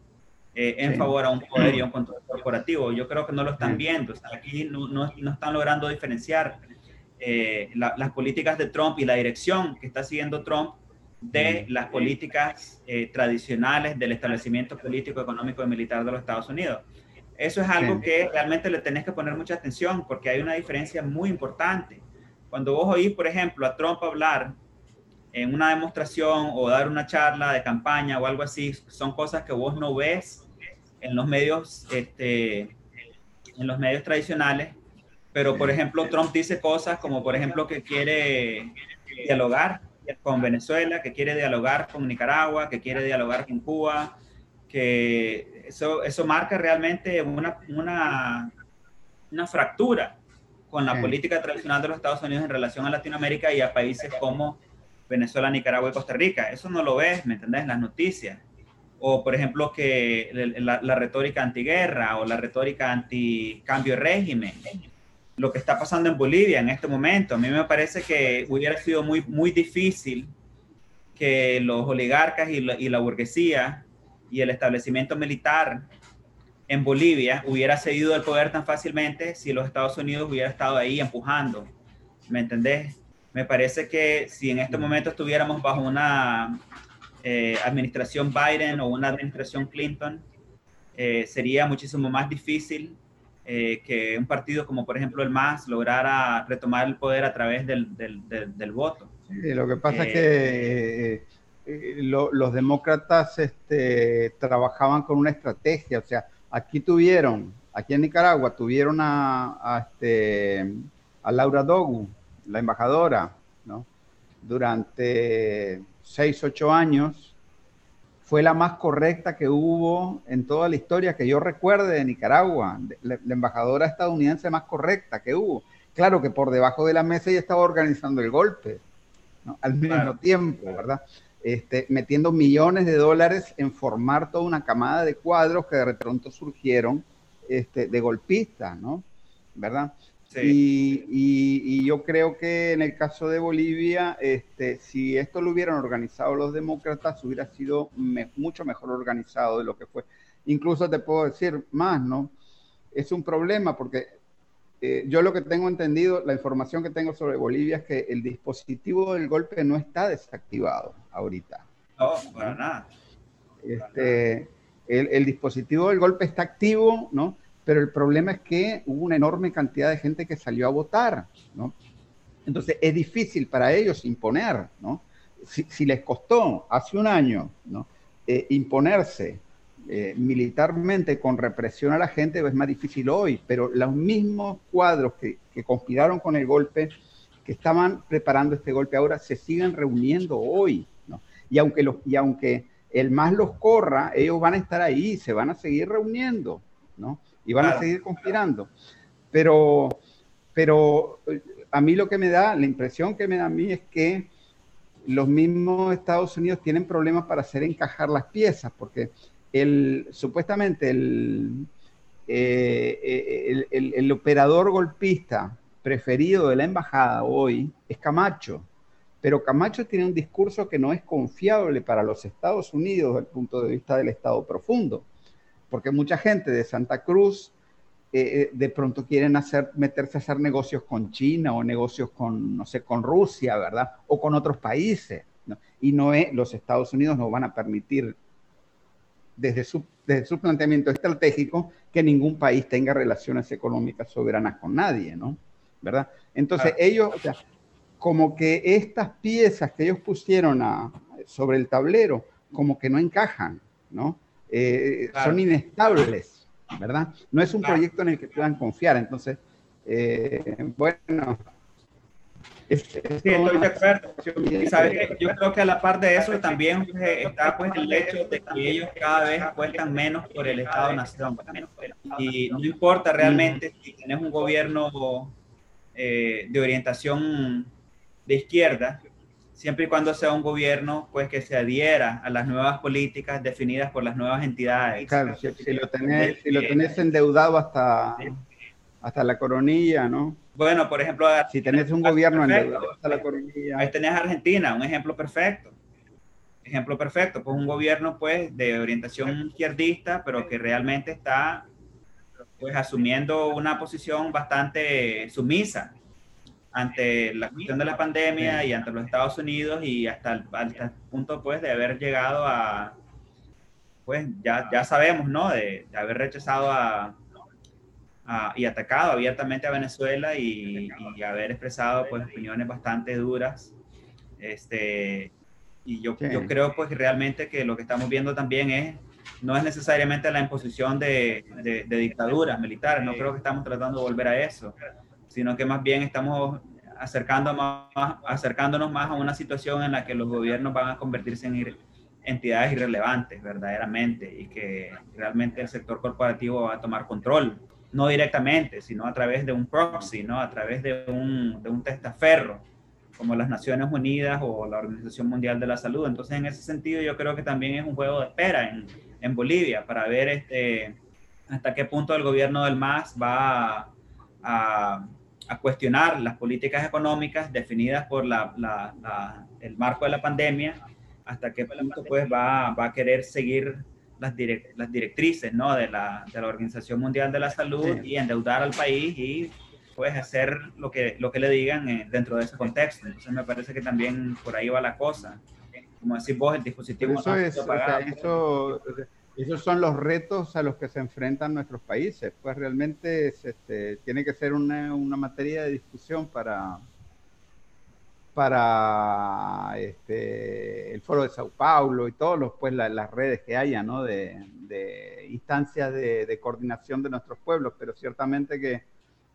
S3: eh, en favor a un poder y a un control corporativo. Yo creo que no lo están viendo. aquí no, no, no, están logrando diferenciar eh, las políticas de Trump y la dirección que está siguiendo Trump de las políticas eh, tradicionales del establecimiento político, económico y militar de los Estados Unidos. Eso es algo que realmente le tenés que poner mucha atención porque hay una diferencia muy importante. Cuando vos oís, por ejemplo, a Trump hablar en una demostración o dar una charla de campaña o algo así, son cosas que vos no ves en los medios, este, en los medios tradicionales, pero por ejemplo Trump dice cosas como por ejemplo que quiere dialogar con Venezuela, que quiere dialogar con Nicaragua, que quiere dialogar con Cuba, que eso, eso marca realmente una, una, una fractura con la política tradicional de los Estados Unidos en relación a Latinoamérica y a países como Venezuela, Nicaragua y Costa Rica. Eso no lo ves, ¿me entendés? En las noticias. O, por ejemplo, que la, la retórica antiguerra o la retórica anti-cambio de régimen. Lo que está pasando en Bolivia en este momento. A mí me parece que hubiera sido muy, muy difícil que los oligarcas y la, y la burguesía y el establecimiento militar en Bolivia hubiera cedido el poder tan fácilmente si los Estados Unidos hubiera estado ahí empujando. ¿Me entendés? Me parece que si en este momento estuviéramos bajo una eh, administración Biden o una administración Clinton, eh, sería muchísimo más difícil eh, que un partido como por ejemplo el MAS lograra retomar el poder a través del, del, del, voto.
S2: Sí, lo que pasa es que los demócratas este, trabajaban con una estrategia, o sea, aquí tuvieron, aquí en Nicaragua tuvieron a, a, este, a Laura Dogu, la embajadora, ¿no? durante seis, ocho años, fue la más correcta que hubo en toda la historia que yo recuerde de Nicaragua, la, embajadora estadounidense más correcta que hubo. Claro que por debajo de la mesa ella estaba organizando el golpe, ¿no? al mismo tiempo, ¿verdad? Este, metiendo millones de dólares en formar toda una camada de cuadros que de pronto surgieron este, de golpistas, ¿no? ¿Verdad? Y, yo creo que en el caso de Bolivia, este, si esto lo hubieran organizado los demócratas, hubiera sido mucho mejor organizado de lo que fue. Incluso te puedo decir más, ¿no? Es un problema porque eh, yo lo que tengo entendido, la información que tengo sobre Bolivia es que el dispositivo del golpe no está desactivado ahorita.
S3: No, para nada.
S2: Este, el, el dispositivo del golpe está activo, ¿no? Pero el problema es que hubo una enorme cantidad de gente que salió a votar, ¿no? Entonces es difícil para ellos imponer, ¿no? Si, les costó hace un año. Eh, imponerse eh, militarmente con represión a la gente, es más difícil hoy, pero los mismos cuadros que, conspiraron con el golpe, que estaban preparando este golpe ahora, se siguen reuniendo hoy, ¿no? Y aunque, y aunque el más los corra, ellos van a estar ahí, se van a seguir reuniendo, ¿no? Y van a seguir conspirando. Pero, pero a mí lo que me da, la impresión que me da a mí es que los mismos Estados Unidos tienen problemas para hacer encajar las piezas, porque el, supuestamente el, eh, el, el, operador golpista preferido de la embajada hoy es Camacho, pero Camacho tiene un discurso que no es confiable para los Estados Unidos desde el punto de vista del Estado profundo porque mucha gente de Santa Cruz eh, eh, de pronto quieren hacer, meterse a hacer negocios con China o negocios con, no sé, con Rusia, ¿verdad? O con otros países. Y no es, los Estados Unidos no van a permitir, desde su, desde su planteamiento estratégico, que ningún país tenga relaciones económicas soberanas con nadie, ¿no? ¿Verdad? Entonces ellos, o sea, como que estas piezas que ellos pusieron a, sobre el tablero, como que no encajan, ¿no? Eh, son inestables, ¿verdad? No es un proyecto en el que puedan confiar. Entonces, eh, bueno.
S3: sí, estoy de acuerdo. yo creo que a la par de eso también pues, está pues el hecho de que ellos cada vez apuestan menos por el Estado-Nación. Y no importa realmente si tienes un gobierno eh, de orientación de izquierda, siempre y cuando sea un gobierno pues que se adhiera a las nuevas políticas definidas por las nuevas entidades.
S2: Claro, si, lo, tenés, si lo tenés endeudado hasta, hasta la coronilla, ¿no?
S3: Bueno, por ejemplo...
S2: Si tenés un gobierno endeudado hasta la coronilla...
S3: Ahí tenés Argentina, un ejemplo perfecto. Ejemplo perfecto, pues un gobierno pues de orientación izquierdista, pero que realmente está pues asumiendo una posición bastante sumisa ante la cuestión de la pandemia y ante los Estados Unidos y hasta el, punto pues de haber llegado a, pues ya, ya sabemos, ¿no? De, haber rechazado a, y atacado abiertamente a Venezuela y, y, haber expresado pues opiniones bastante duras. Este, y yo, yo creo pues realmente que lo que estamos viendo también es no es necesariamente la imposición de, de, dictaduras militares, no creo que estamos tratando de volver a eso, sino que más bien estamos acercando más, acercándonos más a una situación en la que los gobiernos van a convertirse en entidades irrelevantes verdaderamente y que realmente el sector corporativo va a tomar control, no directamente, sino a través de un proxy, ¿no? a través de un, de un testaferro como las Naciones Unidas o la Organización Mundial de la Salud. Entonces, en ese sentido, yo creo que también es un juego de espera en, en Bolivia para ver este, hasta qué punto el gobierno del MAS va a, a, cuestionar las políticas económicas definidas por la, la, el marco de la pandemia, hasta qué punto pues, va, va a querer seguir las, las directrices ¿no? de, la, de la Organización Mundial de la Salud y endeudar al país y puedes hacer lo que, lo que le digan eh, dentro de ese contexto. Entonces me parece que también por ahí va la cosa. Como decís vos, el dispositivo...
S2: Eso es, eso, esos son los retos a los que se enfrentan nuestros países. Pues realmente este, tiene que ser una, materia de discusión para, para este, el Foro de Sao Paulo y todas los, pues, las redes que haya ¿no? de, instancias de, de coordinación de nuestros pueblos, pero ciertamente que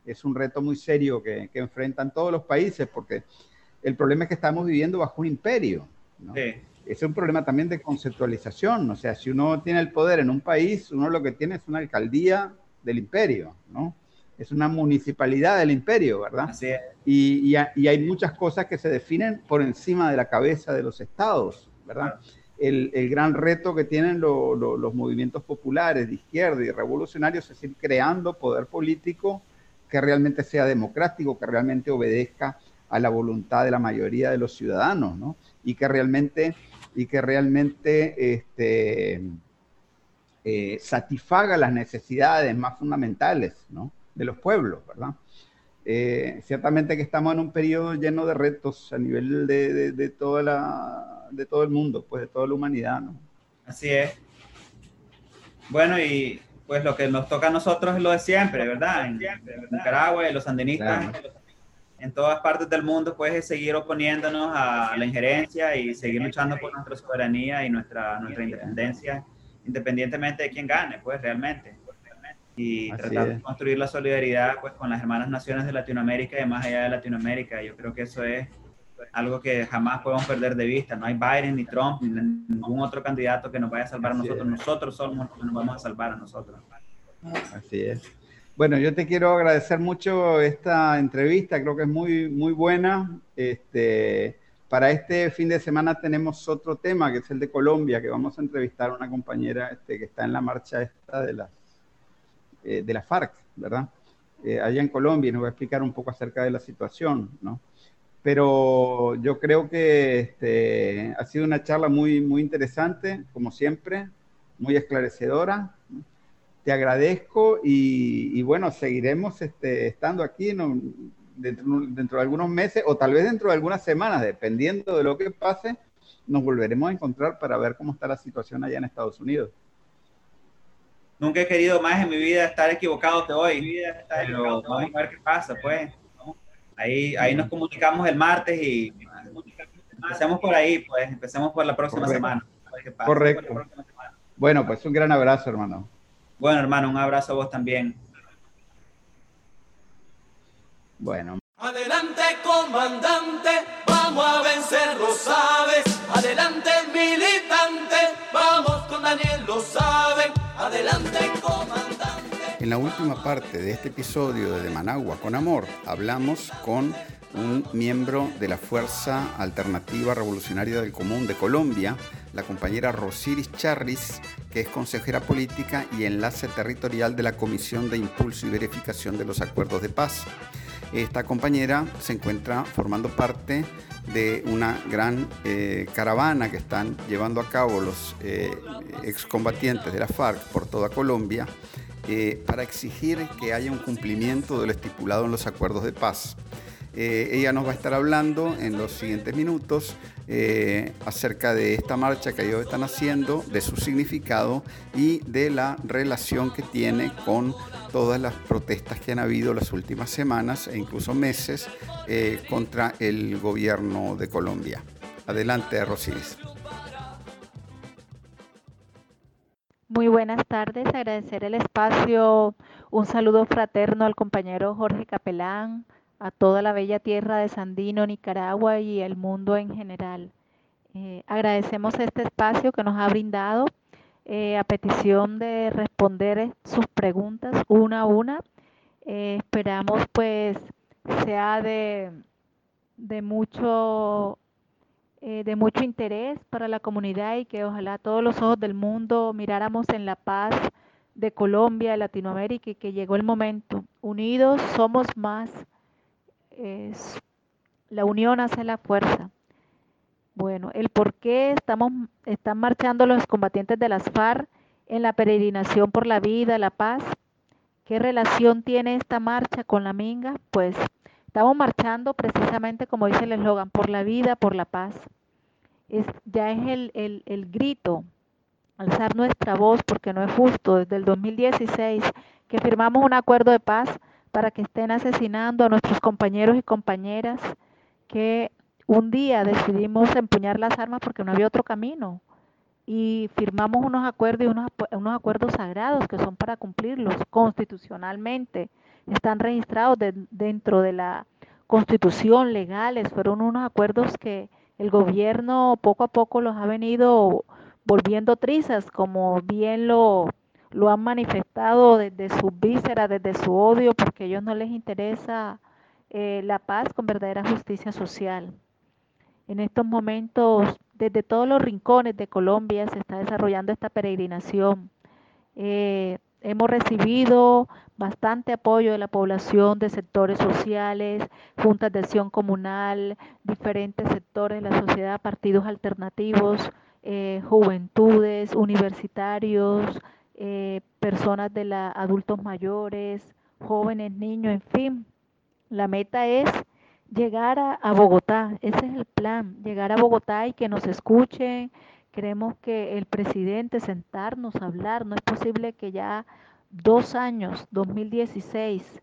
S2: es un reto muy serio que, enfrentan todos los países, porque el problema es que estamos viviendo bajo un imperio. Es un problema también de conceptualización, o sea, si uno tiene el poder en un país, uno lo que tiene es una alcaldía del imperio, ¿no? Es una municipalidad del imperio, ¿verdad? Y, hay muchas cosas que se definen por encima de la cabeza de los estados, ¿verdad? El, gran reto que tienen los movimientos populares de izquierda y revolucionarios es ir creando poder político que realmente sea democrático, que realmente obedezca a la voluntad de la mayoría de los ciudadanos, ¿no? Y que realmente, y que realmente este, eh, satisfaga las necesidades más fundamentales, ¿no? De los pueblos, ¿verdad? Eh, ciertamente que estamos en un periodo lleno de retos a nivel de, de, toda la, de todo el mundo, pues de toda la humanidad, ¿no?
S3: Así es. Bueno, y pues lo que nos toca a nosotros es lo de siempre, ¿verdad? En, Nicaragua y los sandinistas en todas partes del mundo, pues es seguir oponiéndonos a la injerencia y seguir luchando por nuestra soberanía y nuestra, nuestra independencia, independientemente de quién gane, pues realmente. Y tratar de construir la solidaridad pues con las hermanas naciones de Latinoamérica y más allá de Latinoamérica. Yo creo que eso es algo que jamás podemos perder de vista. No hay Biden, ni Trump, ni ningún otro candidato que nos vaya a salvar a nosotros. Nosotros somos los que nos vamos a salvar a nosotros.
S2: Así es. Bueno, yo te quiero agradecer mucho esta entrevista, creo que es muy, muy buena. Este, para este fin de semana tenemos otro tema, que es el de Colombia, que vamos a entrevistar a una compañera este, que está en la marcha esta de, las, eh, de la FARC, ¿verdad? Eh, allá en Colombia, y nos va a explicar un poco acerca de la situación, ¿no? pero yo creo que este, ha sido una charla muy, muy interesante, como siempre, muy esclarecedora. Te agradezco y, bueno, seguiremos este, estando aquí dentro, dentro, de algunos meses o tal vez dentro de algunas semanas, dependiendo de lo que pase, nos volveremos a encontrar para ver cómo está la situación allá en Estados Unidos.
S3: Nunca he querido más en mi vida estar equivocado que hoy, pero vamos a ver qué pasa, pues. Ahí, ahí nos comunicamos el martes y empecemos por ahí, pues empecemos por la próxima semana.
S2: Correcto. Bueno, pues un gran abrazo, hermano.
S3: Bueno, hermano, un abrazo a vos también.
S1: Bueno. Adelante, comandante, vamos a vencer, lo sabes. Adelante, militante, vamos con Daniel, lo saben. Adelante, comandante.
S4: En la última parte de este episodio de Managua con Amor hablamos con un miembro de la Fuerza Alternativa Revolucionaria del Común de Colombia, la compañera Rosiris Charris, que es consejera política y enlace territorial de la Comisión de Impulso y Verificación de los Acuerdos de Paz. Esta compañera se encuentra formando parte de una gran eh, caravana que están llevando a cabo los eh, excombatientes de la FARC por toda Colombia eh, para exigir que haya un cumplimiento de lo estipulado en los acuerdos de paz. Eh, ella nos va a estar hablando en los siguientes minutos eh, acerca de esta marcha que ellos están haciendo, de su significado y de la relación que tiene con todas las protestas que han habido las últimas semanas e incluso meses contra el gobierno de Colombia. Adelante, Rosiris.
S5: Muy buenas tardes, agradecer el espacio, un saludo fraterno al compañero Jorge Capelán, a toda la bella tierra de Sandino, Nicaragua y el mundo en general. Eh, agradecemos este espacio que nos ha brindado eh, a petición de responder sus preguntas una a una. Eh, esperamos pues sea de, de mucho de mucho interés para la comunidad y que ojalá todos los ojos del mundo miráramos en la paz de Colombia, de Latinoamérica y que llegó el momento. Unidos somos más. la unión hace la fuerza. Bueno, el por qué estamos, están marchando los combatientes de las FARC en la peregrinación por la vida, la paz. ¿Qué relación tiene esta marcha con la Minga? Pues estamos marchando precisamente como dice el eslogan, por la vida, por la paz. Es, ya es el, el, el grito, alzar nuestra voz porque no es justo. Desde el 2016 que firmamos un acuerdo de paz para que estén asesinando a nuestros compañeros y compañeras que un día decidimos empuñar las armas porque no había otro camino y firmamos unos acuerdos y unos, unos acuerdos sagrados que son para cumplirlos constitucionalmente. Están registrados dentro de la constitución legales. Fueron unos acuerdos que el gobierno poco a poco los ha venido volviendo trizas, como bien lo, lo han manifestado desde su vísceras, desde su odio, porque a ellos no les interesa eh, la paz con verdadera justicia social. En estos momentos, desde todos los rincones de Colombia se está desarrollando esta peregrinación. Eh, hemos recibido bastante apoyo de la población, de sectores sociales, juntas de acción comunal, diferentes sectores de la sociedad, partidos alternativos, eh, juventudes, universitarios, eh, personas de la adultos mayores, jóvenes, niños, en fin. La meta es llegar a, Bogotá, ese es el plan, llegar a Bogotá y que nos escuchen. Queremos que el presidente sentarnos a hablar, no es posible que ya dos años, 2016,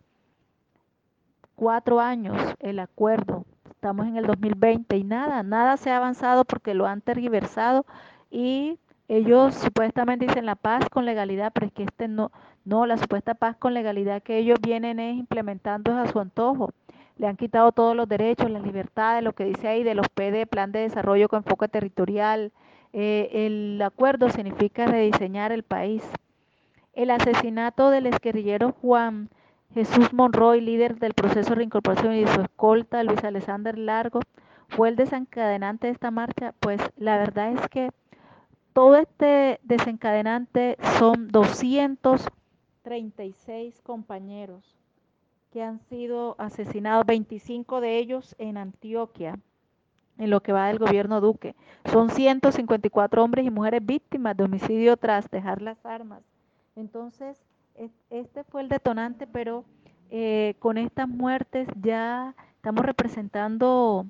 S5: cuatro años el acuerdo, estamos en el 2020 y nada, nada se ha avanzado porque lo han tergiversado y ellos supuestamente dicen la paz con legalidad, pero es que este no, no, la supuesta paz con legalidad que ellos vienen es implementando a su antojo le han quitado todos los derechos, las libertades, lo que dice ahí de los PD, Plan de Desarrollo con Enfoque Territorial. Eh, el acuerdo significa rediseñar el país. El asesinato del exguerrillero Juan Jesús Monroy, líder del proceso de reincorporación y su escolta, Luis Alexander Largo, fue el desencadenante de esta marcha. Pues la verdad es que todo este desencadenante son 236 compañeros que han sido asesinados, 25 de ellos en Antioquia, en lo que va del gobierno Duque. Son 154 hombres y mujeres víctimas de homicidio tras dejar las armas. Entonces, este fue el detonante, pero eh, con estas muertes ya estamos representando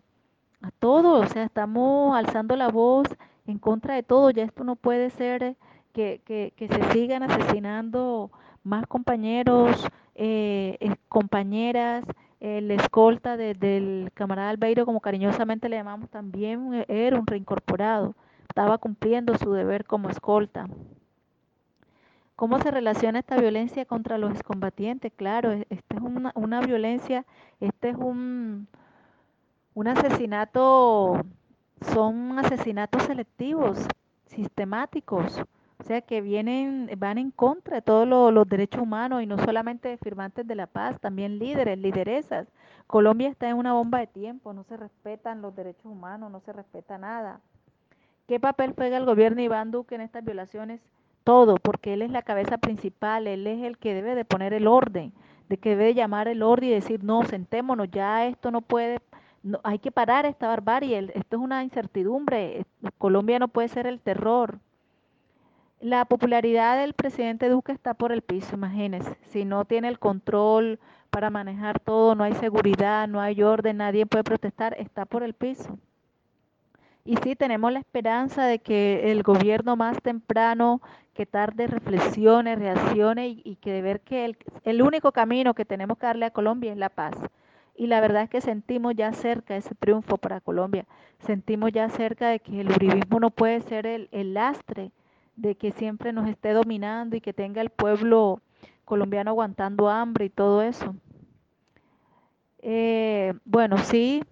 S5: a todos, o sea, estamos alzando la voz en contra de todo. Ya esto no puede ser que, que, se sigan asesinando más compañeros, eh, eh, compañeras, el escolta del camarada Albeiro, como cariñosamente le llamamos también, eh, era un reincorporado, estaba cumpliendo su deber como escolta. ¿Cómo se relaciona esta violencia contra los excombatientes? Claro, e, esta es una, violencia, este es un, un asesinato, son asesinatos selectivos, sistemáticos. O sea, que vienen, van en contra de todos los derechos humanos y no solamente firmantes de la paz, también líderes, lideresas. Colombia está en una bomba de tiempo, no se respetan los derechos humanos, no se respeta nada. ¿Qué papel juega el gobierno Iván Duque en estas violaciones? Todo, porque él es la cabeza principal, él es el que debe de poner el orden, de que debe llamar el orden y decir, no, sentémonos, ya esto no puede, no, hay que parar esta barbarie, esto es una incertidumbre, Colombia no puede ser el terror la popularidad del presidente Duque está por el piso, imagínense. Si no tiene el control para manejar todo, no hay seguridad, no hay orden, nadie puede protestar, está por el piso. Y sí, tenemos la esperanza de que el gobierno más temprano que tarde reflexione, reaccione y, que de ver que el, el único camino que tenemos que darle a Colombia es la paz. Y la verdad es que sentimos ya cerca ese triunfo para Colombia. Sentimos ya cerca de que el uribismo no puede ser el, el lastre de que siempre nos esté dominando y que tenga el pueblo colombiano aguantando hambre y todo eso. Eh, bueno, sí,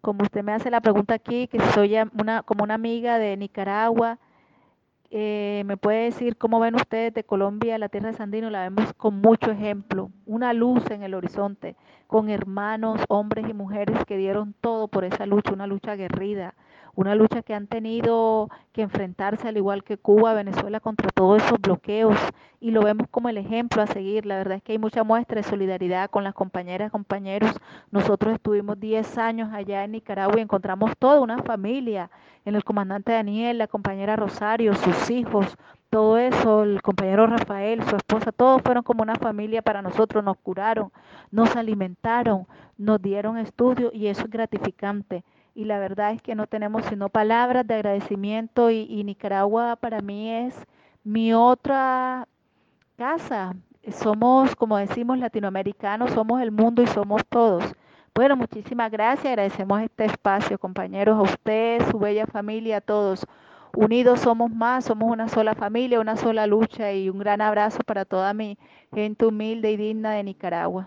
S5: como usted me hace la pregunta aquí, que soy una, como una amiga de Nicaragua, eh, me puede decir cómo ven ustedes de Colombia, la tierra de Sandino, la vemos con mucho ejemplo, una luz en el horizonte, con hermanos, hombres y mujeres que dieron todo por esa lucha, una lucha aguerrida, una lucha que han tenido que enfrentarse al igual que Cuba, Venezuela contra todos esos bloqueos y lo vemos como el ejemplo a seguir. La verdad es que hay mucha muestra de solidaridad con las compañeras compañeros. Nosotros estuvimos 10 años allá en Nicaragua y encontramos toda una familia en el comandante Daniel, la compañera Rosario, sus hijos, todo eso, el compañero Rafael, su esposa, todos fueron como una familia para nosotros, nos curaron, nos alimentaron, nos dieron estudio y eso es gratificante y la verdad es que no tenemos sino palabras de agradecimiento y, Nicaragua para mí es mi otra casa. Somos, como decimos, latinoamericanos, somos el mundo y somos todos. Bueno, muchísimas gracias, agradecemos este espacio, compañeros, a ustedes, su bella familia, a todos. Unidos somos más, somos una sola familia, una sola lucha y un gran abrazo para toda mi gente humilde y digna de Nicaragua.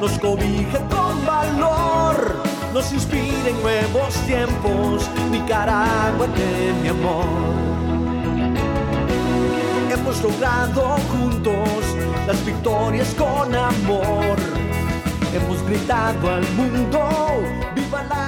S1: Nos cobija con valor nos inspira en nuevos tiempos, Nicaragua de mi amor. Hemos logrado juntos las victorias con amor. Hemos gritado al mundo, viva la